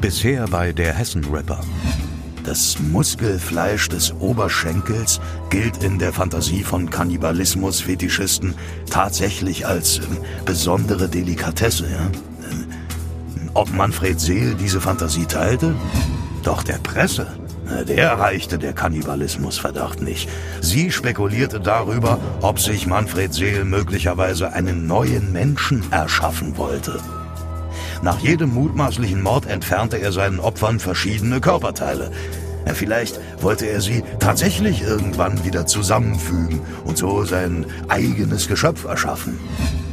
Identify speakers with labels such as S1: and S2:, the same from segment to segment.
S1: Bisher bei der Hessen-Rapper.
S2: Das Muskelfleisch des Oberschenkels gilt in der Fantasie von Kannibalismus-Fetischisten tatsächlich als äh, besondere Delikatesse. Ja? Äh, ob Manfred Seel diese Fantasie teilte? Doch der Presse, der reichte der Kannibalismusverdacht nicht. Sie spekulierte darüber, ob sich Manfred Seel möglicherweise einen neuen Menschen erschaffen wollte. Nach jedem mutmaßlichen Mord entfernte er seinen Opfern verschiedene Körperteile. Vielleicht wollte er sie tatsächlich irgendwann wieder zusammenfügen und so sein eigenes Geschöpf erschaffen.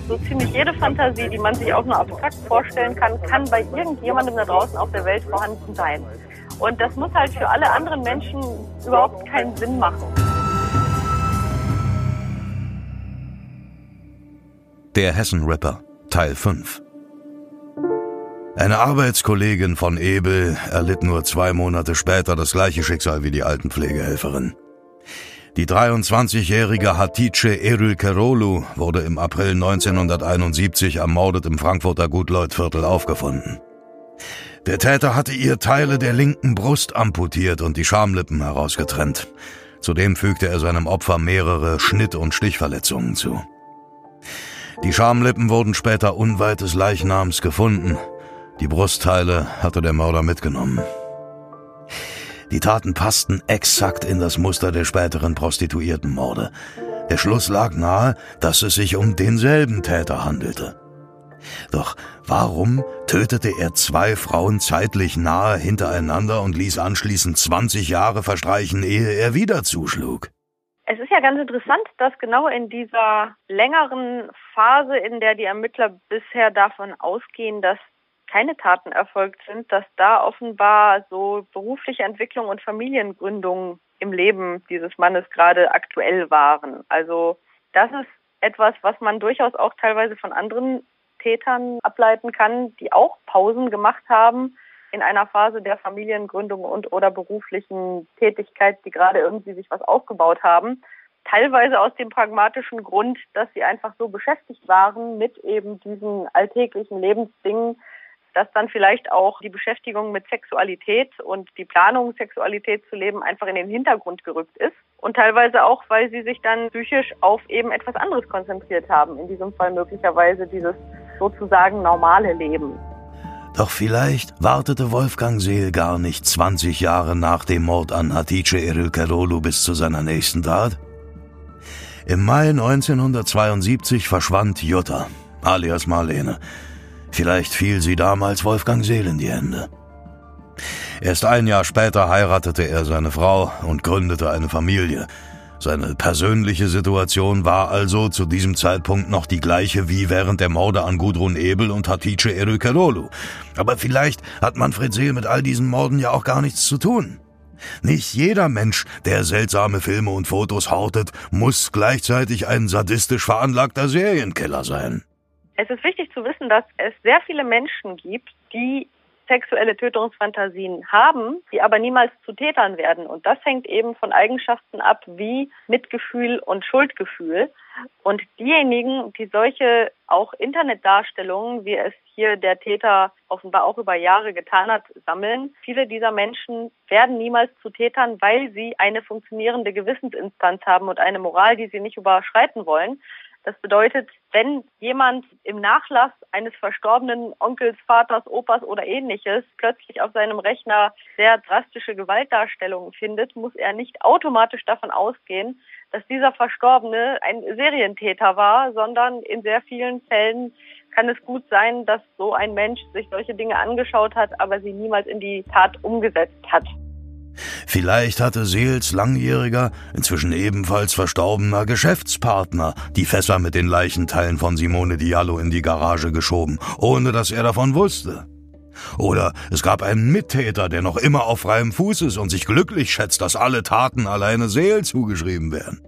S3: So ziemlich jede Fantasie, die man sich auch nur abstrakt vorstellen kann, kann bei irgendjemandem da draußen auf der Welt vorhanden sein. Und das muss halt für alle anderen Menschen überhaupt keinen Sinn machen.
S1: Der Hessen-Rapper, Teil 5
S2: eine Arbeitskollegin von Ebel erlitt nur zwei Monate später das gleiche Schicksal wie die Altenpflegehelferin. Die 23-jährige Hatice Erülkerolu wurde im April 1971 ermordet im Frankfurter Gutleut-Viertel aufgefunden. Der Täter hatte ihr Teile der linken Brust amputiert und die Schamlippen herausgetrennt. Zudem fügte er seinem Opfer mehrere Schnitt- und Stichverletzungen zu. Die Schamlippen wurden später unweit des Leichnams gefunden. Die Brustteile hatte der Mörder mitgenommen. Die Taten passten exakt in das Muster der späteren Prostituiertenmorde. Der Schluss lag nahe, dass es sich um denselben Täter handelte. Doch warum tötete er zwei Frauen zeitlich nahe hintereinander und ließ anschließend 20 Jahre verstreichen, ehe er wieder zuschlug?
S3: Es ist ja ganz interessant, dass genau in dieser längeren Phase, in der die Ermittler bisher davon ausgehen, dass keine Taten erfolgt sind, dass da offenbar so berufliche Entwicklung und Familiengründung im Leben dieses Mannes gerade aktuell waren. Also das ist etwas, was man durchaus auch teilweise von anderen Tätern ableiten kann, die auch Pausen gemacht haben in einer Phase der Familiengründung und oder beruflichen Tätigkeit, die gerade irgendwie sich was aufgebaut haben. Teilweise aus dem pragmatischen Grund, dass sie einfach so beschäftigt waren mit eben diesen alltäglichen Lebensdingen, dass dann vielleicht auch die Beschäftigung mit Sexualität und die Planung, Sexualität zu leben, einfach in den Hintergrund gerückt ist. Und teilweise auch, weil sie sich dann psychisch auf eben etwas anderes konzentriert haben. In diesem Fall möglicherweise dieses sozusagen normale Leben.
S2: Doch vielleicht wartete Wolfgang Seel gar nicht 20 Jahre nach dem Mord an Hatice Erilkerolu bis zu seiner nächsten Tat. Im Mai 1972 verschwand Jutta, alias Marlene, Vielleicht fiel sie damals Wolfgang Seel in die Hände. Erst ein Jahr später heiratete er seine Frau und gründete eine Familie. Seine persönliche Situation war also zu diesem Zeitpunkt noch die gleiche wie während der Morde an Gudrun Ebel und Hatice Erükerolu. Aber vielleicht hat Manfred Seel mit all diesen Morden ja auch gar nichts zu tun. Nicht jeder Mensch, der seltsame Filme und Fotos hortet, muss gleichzeitig ein sadistisch veranlagter Serienkiller sein.
S3: Es ist wichtig zu wissen, dass es sehr viele Menschen gibt, die sexuelle Tötungsfantasien haben, die aber niemals zu Tätern werden. Und das hängt eben von Eigenschaften ab wie Mitgefühl und Schuldgefühl. Und diejenigen, die solche auch Internetdarstellungen, wie es hier der Täter offenbar auch über Jahre getan hat, sammeln, viele dieser Menschen werden niemals zu Tätern, weil sie eine funktionierende Gewissensinstanz haben und eine Moral, die sie nicht überschreiten wollen. Das bedeutet, wenn jemand im Nachlass eines verstorbenen Onkels, Vaters, Opas oder ähnliches plötzlich auf seinem Rechner sehr drastische Gewaltdarstellungen findet, muss er nicht automatisch davon ausgehen, dass dieser Verstorbene ein Serientäter war, sondern in sehr vielen Fällen kann es gut sein, dass so ein Mensch sich solche Dinge angeschaut hat, aber sie niemals in die Tat umgesetzt hat.
S2: Vielleicht hatte Seels langjähriger, inzwischen ebenfalls verstorbener Geschäftspartner die Fässer mit den Leichenteilen von Simone Diallo in die Garage geschoben, ohne dass er davon wusste. Oder es gab einen Mittäter, der noch immer auf freiem Fuß ist und sich glücklich schätzt, dass alle Taten alleine Seel zugeschrieben werden.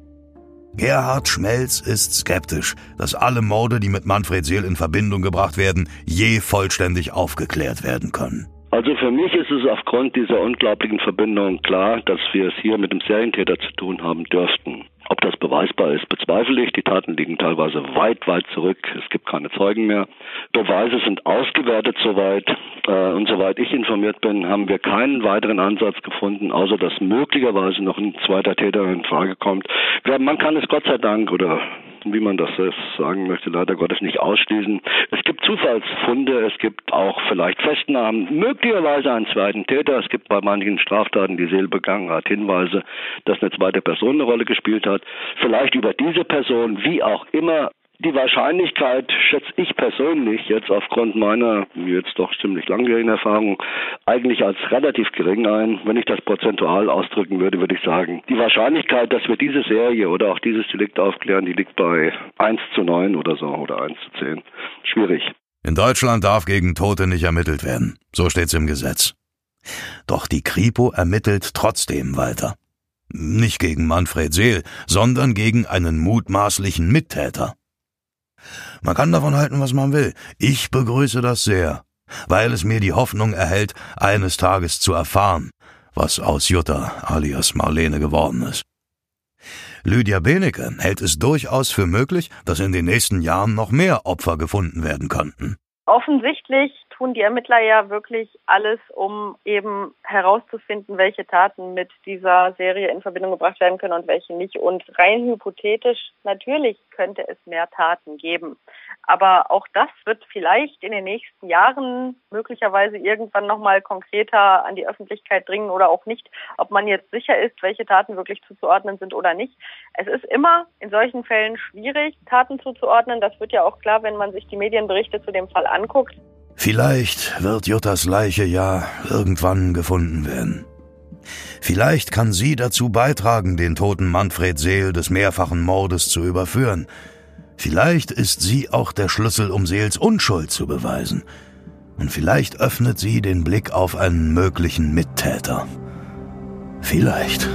S2: Gerhard Schmelz ist skeptisch, dass alle Morde, die mit Manfred Seel in Verbindung gebracht werden, je vollständig aufgeklärt werden können.
S4: Also für mich ist es aufgrund dieser unglaublichen Verbindung klar, dass wir es hier mit dem Serientäter zu tun haben dürften. Ob das beweisbar ist, bezweifle ich. Die Taten liegen teilweise weit, weit zurück. Es gibt keine Zeugen mehr. Beweise sind ausgewertet soweit. Äh, und soweit ich informiert bin, haben wir keinen weiteren Ansatz gefunden, außer dass möglicherweise noch ein zweiter Täter in Frage kommt. Man kann es Gott sei Dank oder wie man das sagen möchte, leider Gottes nicht ausschließen. Es gibt Zufallsfunde, es gibt auch vielleicht Festnahmen, möglicherweise einen zweiten Täter. Es gibt bei manchen Straftaten, die Seele begangen hat, Hinweise, dass eine zweite Person eine Rolle gespielt hat. Vielleicht über diese Person, wie auch immer, die Wahrscheinlichkeit schätze ich persönlich jetzt aufgrund meiner jetzt doch ziemlich langjährigen Erfahrung eigentlich als relativ gering ein. Wenn ich das prozentual ausdrücken würde, würde ich sagen, die Wahrscheinlichkeit, dass wir diese Serie oder auch dieses Delikt aufklären, die liegt bei 1 zu 9 oder so oder 1 zu 10. Schwierig.
S2: In Deutschland darf gegen Tote nicht ermittelt werden. So steht's im Gesetz. Doch die Kripo ermittelt trotzdem weiter. Nicht gegen Manfred Seel, sondern gegen einen mutmaßlichen Mittäter. Man kann davon halten, was man will. Ich begrüße das sehr, weil es mir die Hoffnung erhält, eines Tages zu erfahren, was aus Jutta alias Marlene geworden ist. Lydia Benecke hält es durchaus für möglich, dass in den nächsten Jahren noch mehr Opfer gefunden werden könnten.
S3: Offensichtlich tun die Ermittler ja wirklich alles, um eben herauszufinden, welche Taten mit dieser Serie in Verbindung gebracht werden können und welche nicht. Und rein hypothetisch, natürlich könnte es mehr Taten geben. Aber auch das wird vielleicht in den nächsten Jahren möglicherweise irgendwann nochmal konkreter an die Öffentlichkeit dringen oder auch nicht, ob man jetzt sicher ist, welche Taten wirklich zuzuordnen sind oder nicht. Es ist immer in solchen Fällen schwierig, Taten zuzuordnen. Das wird ja auch klar, wenn man sich die Medienberichte zu dem Fall anguckt.
S2: Vielleicht wird Juttas Leiche ja irgendwann gefunden werden. Vielleicht kann sie dazu beitragen, den toten Manfred Seel des mehrfachen Mordes zu überführen. Vielleicht ist sie auch der Schlüssel, um Seels Unschuld zu beweisen. Und vielleicht öffnet sie den Blick auf einen möglichen Mittäter. Vielleicht.